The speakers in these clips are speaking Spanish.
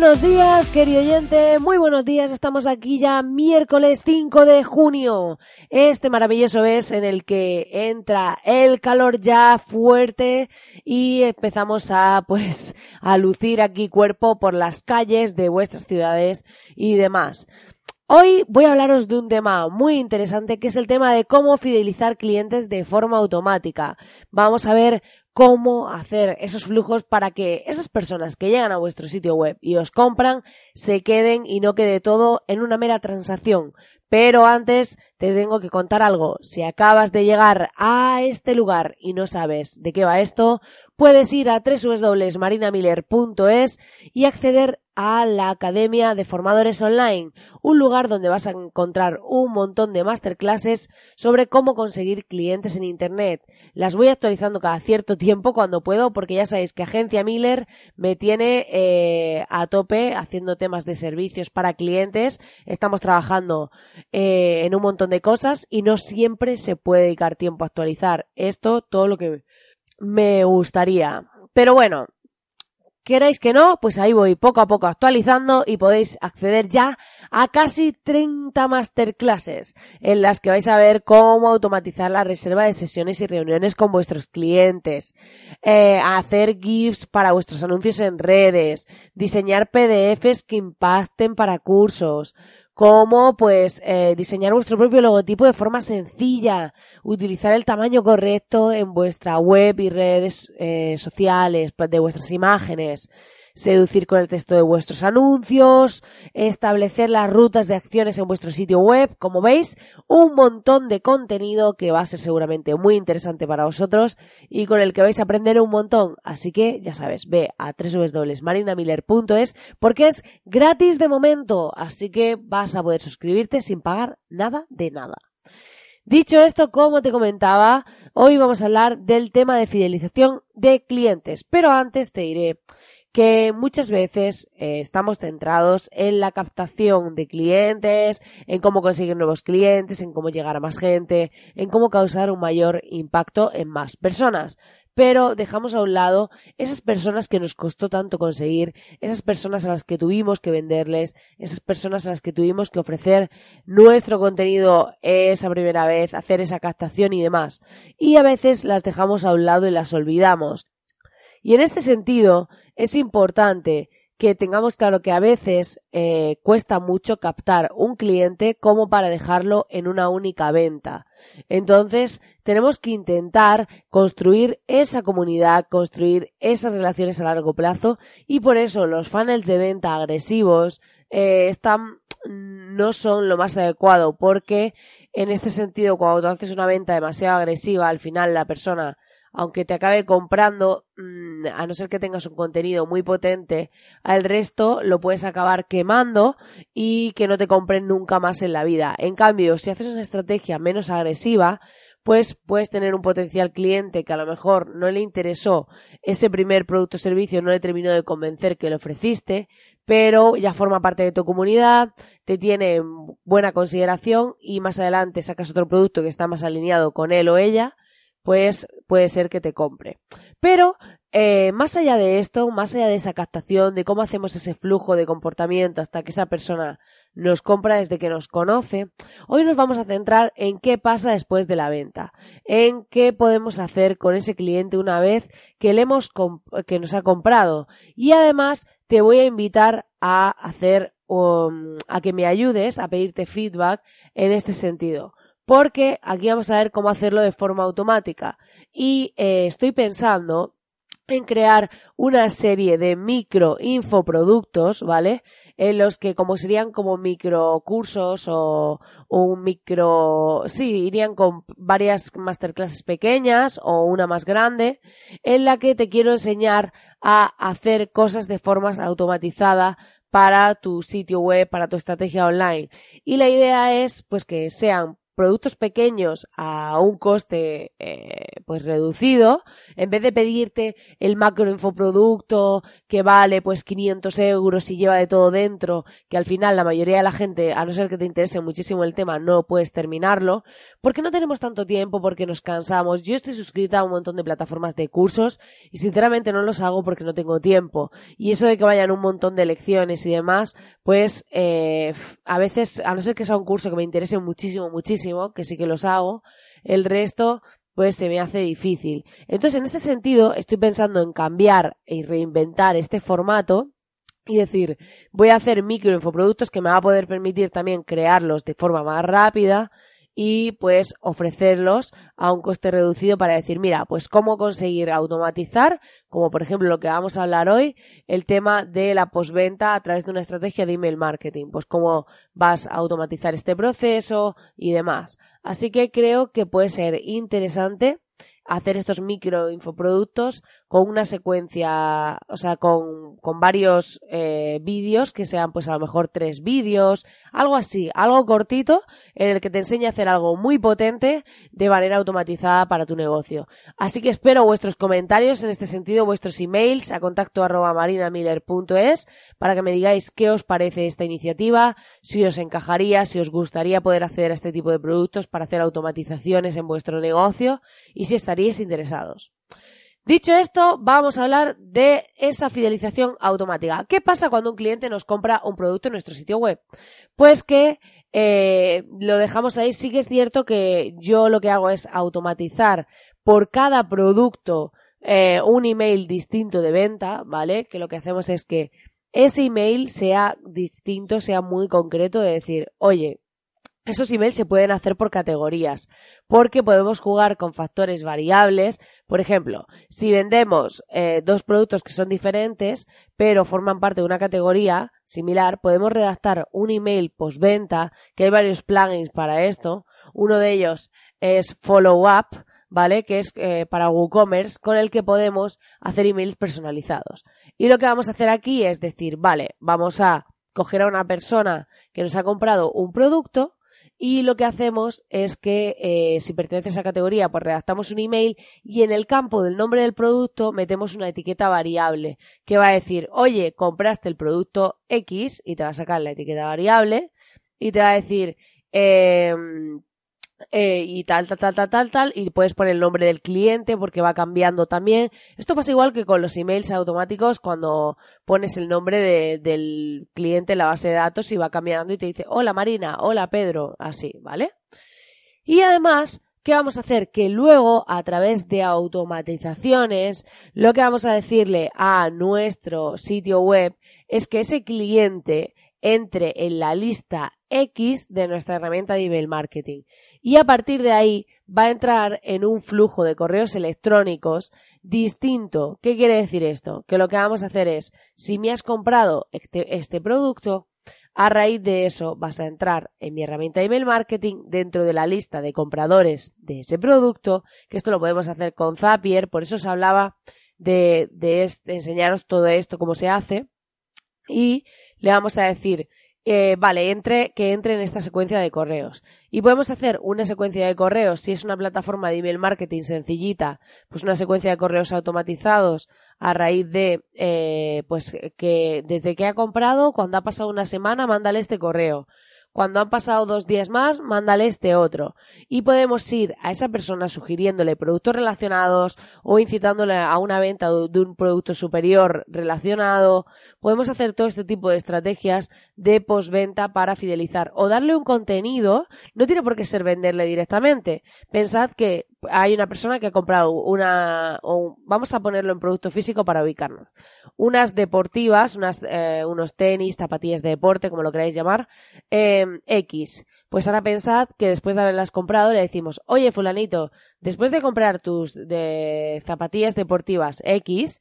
Buenos días, querido oyente, muy buenos días. Estamos aquí ya miércoles 5 de junio. Este maravilloso mes en el que entra el calor ya fuerte y empezamos a, pues, a lucir aquí cuerpo por las calles de vuestras ciudades y demás. Hoy voy a hablaros de un tema muy interesante que es el tema de cómo fidelizar clientes de forma automática. Vamos a ver cómo hacer esos flujos para que esas personas que llegan a vuestro sitio web y os compran se queden y no quede todo en una mera transacción. Pero antes te tengo que contar algo. Si acabas de llegar a este lugar y no sabes de qué va esto, puedes ir a www.marinamiller.es y acceder a la Academia de Formadores Online, un lugar donde vas a encontrar un montón de masterclasses sobre cómo conseguir clientes en Internet. Las voy actualizando cada cierto tiempo cuando puedo porque ya sabéis que Agencia Miller me tiene eh, a tope haciendo temas de servicios para clientes. Estamos trabajando eh, en un montón de cosas y no siempre se puede dedicar tiempo a actualizar esto, todo lo que me gustaría. Pero bueno, queráis que no, pues ahí voy poco a poco actualizando y podéis acceder ya a casi 30 masterclasses en las que vais a ver cómo automatizar la reserva de sesiones y reuniones con vuestros clientes, eh, hacer GIFs para vuestros anuncios en redes, diseñar PDFs que impacten para cursos, cómo pues eh, diseñar vuestro propio logotipo de forma sencilla, utilizar el tamaño correcto en vuestra web y redes eh, sociales pues, de vuestras imágenes, seducir con el texto de vuestros anuncios, establecer las rutas de acciones en vuestro sitio web, como veis, un montón de contenido que va a ser seguramente muy interesante para vosotros y con el que vais a aprender un montón. Así que, ya sabes, ve a www.marinamiller.es porque es gratis de momento, así que vas a poder suscribirte sin pagar nada de nada. Dicho esto, como te comentaba, hoy vamos a hablar del tema de fidelización de clientes, pero antes te diré que muchas veces eh, estamos centrados en la captación de clientes, en cómo conseguir nuevos clientes, en cómo llegar a más gente, en cómo causar un mayor impacto en más personas. Pero dejamos a un lado esas personas que nos costó tanto conseguir, esas personas a las que tuvimos que venderles, esas personas a las que tuvimos que ofrecer nuestro contenido esa primera vez, hacer esa captación y demás. Y a veces las dejamos a un lado y las olvidamos. Y en este sentido, es importante que tengamos claro que a veces eh, cuesta mucho captar un cliente como para dejarlo en una única venta. Entonces, tenemos que intentar construir esa comunidad, construir esas relaciones a largo plazo y por eso los funnels de venta agresivos eh, están, no son lo más adecuado porque en este sentido cuando tú haces una venta demasiado agresiva al final la persona aunque te acabe comprando, mm, a no ser que tengas un contenido muy potente, al resto lo puedes acabar quemando y que no te compren nunca más en la vida. En cambio, si haces una estrategia menos agresiva, pues puedes tener un potencial cliente que a lo mejor no le interesó ese primer producto o servicio, no le terminó de convencer que le ofreciste, pero ya forma parte de tu comunidad, te tiene buena consideración y más adelante sacas otro producto que está más alineado con él o ella pues puede ser que te compre. Pero eh, más allá de esto, más allá de esa captación, de cómo hacemos ese flujo de comportamiento hasta que esa persona nos compra desde que nos conoce, hoy nos vamos a centrar en qué pasa después de la venta, en qué podemos hacer con ese cliente una vez que le hemos que nos ha comprado y además te voy a invitar a hacer um, a que me ayudes a pedirte feedback en este sentido porque aquí vamos a ver cómo hacerlo de forma automática. Y eh, estoy pensando en crear una serie de micro infoproductos, ¿vale? En los que como serían como micro cursos o un micro, sí, irían con varias masterclasses pequeñas o una más grande, en la que te quiero enseñar a hacer cosas de forma automatizada para tu sitio web, para tu estrategia online. Y la idea es pues que sean productos pequeños a un coste eh, pues reducido, en vez de pedirte el macro infoproducto que vale pues 500 euros y lleva de todo dentro, que al final la mayoría de la gente, a no ser que te interese muchísimo el tema, no puedes terminarlo, porque no tenemos tanto tiempo, porque nos cansamos. Yo estoy suscrita a un montón de plataformas de cursos y sinceramente no los hago porque no tengo tiempo. Y eso de que vayan un montón de lecciones y demás, pues eh, a veces, a no ser que sea un curso que me interese muchísimo, muchísimo, que sí que los hago, el resto pues se me hace difícil. Entonces, en este sentido, estoy pensando en cambiar y reinventar este formato y decir, voy a hacer microinfoproductos que me va a poder permitir también crearlos de forma más rápida y pues ofrecerlos a un coste reducido para decir, mira, pues cómo conseguir automatizar, como por ejemplo lo que vamos a hablar hoy, el tema de la postventa a través de una estrategia de email marketing, pues cómo vas a automatizar este proceso y demás. Así que creo que puede ser interesante hacer estos micro infoproductos con una secuencia, o sea, con, con varios eh, vídeos que sean pues a lo mejor tres vídeos, algo así, algo cortito en el que te enseñe a hacer algo muy potente de manera automatizada para tu negocio. Así que espero vuestros comentarios en este sentido, vuestros emails a contacto arroba marinamiller.es para que me digáis qué os parece esta iniciativa, si os encajaría, si os gustaría poder acceder a este tipo de productos para hacer automatizaciones en vuestro negocio y si estaríais interesados. Dicho esto, vamos a hablar de esa fidelización automática. ¿Qué pasa cuando un cliente nos compra un producto en nuestro sitio web? Pues que eh, lo dejamos ahí. Sí que es cierto que yo lo que hago es automatizar por cada producto eh, un email distinto de venta, ¿vale? Que lo que hacemos es que ese email sea distinto, sea muy concreto, de decir, oye, esos emails se pueden hacer por categorías, porque podemos jugar con factores variables. Por ejemplo, si vendemos eh, dos productos que son diferentes, pero forman parte de una categoría similar, podemos redactar un email postventa, que hay varios plugins para esto. Uno de ellos es Follow Up, ¿vale? Que es eh, para WooCommerce, con el que podemos hacer emails personalizados. Y lo que vamos a hacer aquí es decir, vale, vamos a coger a una persona que nos ha comprado un producto, y lo que hacemos es que eh, si pertenece a esa categoría, pues redactamos un email y en el campo del nombre del producto metemos una etiqueta variable que va a decir, oye, compraste el producto X y te va a sacar la etiqueta variable y te va a decir, eh, eh, y tal, tal, tal, tal, tal, tal, y puedes poner el nombre del cliente porque va cambiando también. Esto pasa igual que con los emails automáticos cuando pones el nombre de, del cliente en la base de datos y va cambiando y te dice, hola Marina, hola Pedro, así, ¿vale? Y además, ¿qué vamos a hacer? Que luego, a través de automatizaciones, lo que vamos a decirle a nuestro sitio web es que ese cliente entre en la lista X de nuestra herramienta de email marketing y a partir de ahí va a entrar en un flujo de correos electrónicos distinto. ¿Qué quiere decir esto? Que lo que vamos a hacer es, si me has comprado este, este, producto, a raíz de eso vas a entrar en mi herramienta de email marketing dentro de la lista de compradores de ese producto, que esto lo podemos hacer con Zapier, por eso os hablaba de, de enseñaros todo esto, cómo se hace, y le vamos a decir, eh, vale, entre, que entre en esta secuencia de correos. Y podemos hacer una secuencia de correos, si es una plataforma de email marketing sencillita, pues una secuencia de correos automatizados a raíz de, eh, pues que desde que ha comprado, cuando ha pasado una semana, mándale este correo. Cuando han pasado dos días más, mándale este otro. Y podemos ir a esa persona sugiriéndole productos relacionados o incitándole a una venta de un producto superior relacionado. Podemos hacer todo este tipo de estrategias de postventa para fidelizar o darle un contenido. No tiene por qué ser venderle directamente. Pensad que hay una persona que ha comprado una, vamos a ponerlo en producto físico para ubicarnos, unas deportivas, unas, eh, unos tenis, zapatillas de deporte, como lo queráis llamar, em, X. Pues ahora pensad que después de haberlas comprado le decimos, oye fulanito, después de comprar tus de zapatillas deportivas X,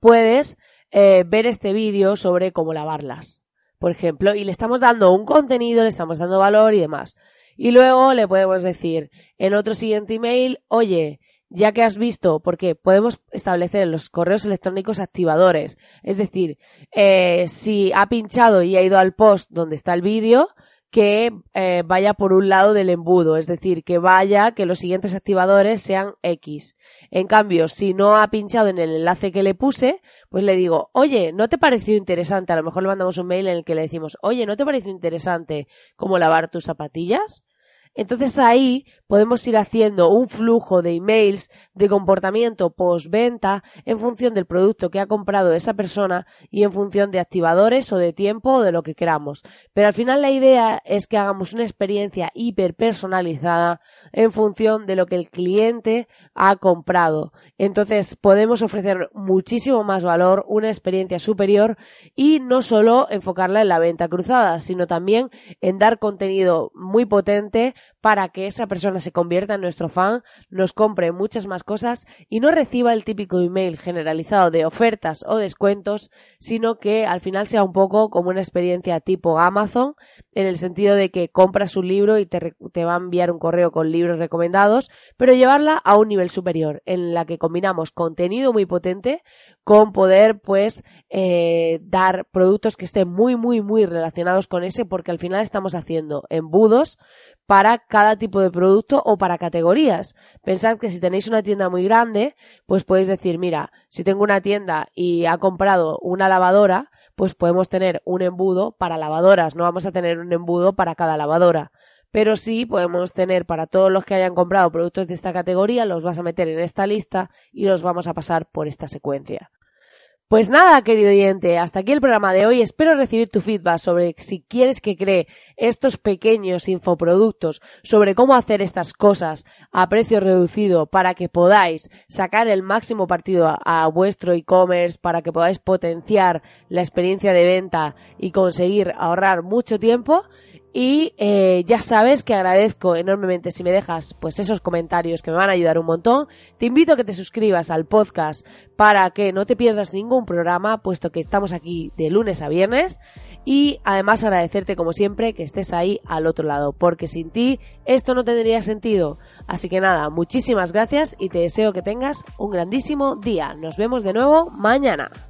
puedes eh, ver este vídeo sobre cómo lavarlas, por ejemplo, y le estamos dando un contenido, le estamos dando valor y demás. Y luego le podemos decir en otro siguiente email, oye, ya que has visto, porque podemos establecer los correos electrónicos activadores. Es decir, eh, si ha pinchado y ha ido al post donde está el vídeo, que eh, vaya por un lado del embudo, es decir, que vaya, que los siguientes activadores sean X. En cambio, si no ha pinchado en el enlace que le puse, pues le digo, oye, ¿no te pareció interesante? A lo mejor le mandamos un mail en el que le decimos, oye, ¿no te pareció interesante cómo lavar tus zapatillas? Entonces ahí podemos ir haciendo un flujo de emails de comportamiento postventa en función del producto que ha comprado esa persona y en función de activadores o de tiempo o de lo que queramos. Pero al final la idea es que hagamos una experiencia hiper personalizada en función de lo que el cliente ha comprado. Entonces podemos ofrecer muchísimo más valor, una experiencia superior y no solo enfocarla en la venta cruzada, sino también en dar contenido muy potente para que esa persona se convierta en nuestro fan, nos compre muchas más cosas y no reciba el típico email generalizado de ofertas o descuentos, sino que al final sea un poco como una experiencia tipo Amazon, en el sentido de que compras un libro y te, te va a enviar un correo con libros recomendados, pero llevarla a un nivel superior, en la que combinamos contenido muy potente con poder pues eh, dar productos que estén muy muy muy relacionados con ese porque al final estamos haciendo embudos para cada tipo de producto o para categorías. Pensad que si tenéis una tienda muy grande, pues podéis decir, mira, si tengo una tienda y ha comprado una lavadora, pues podemos tener un embudo para lavadoras, no vamos a tener un embudo para cada lavadora. Pero sí podemos tener para todos los que hayan comprado productos de esta categoría, los vas a meter en esta lista y los vamos a pasar por esta secuencia. Pues nada, querido oyente, hasta aquí el programa de hoy. Espero recibir tu feedback sobre si quieres que cree estos pequeños infoproductos, sobre cómo hacer estas cosas a precio reducido para que podáis sacar el máximo partido a, a vuestro e-commerce, para que podáis potenciar la experiencia de venta y conseguir ahorrar mucho tiempo. Y eh, ya sabes que agradezco enormemente si me dejas pues esos comentarios que me van a ayudar un montón. Te invito a que te suscribas al podcast para que no te pierdas ningún programa, puesto que estamos aquí de lunes a viernes. Y además agradecerte como siempre que estés ahí al otro lado, porque sin ti esto no tendría sentido. Así que nada, muchísimas gracias y te deseo que tengas un grandísimo día. Nos vemos de nuevo mañana.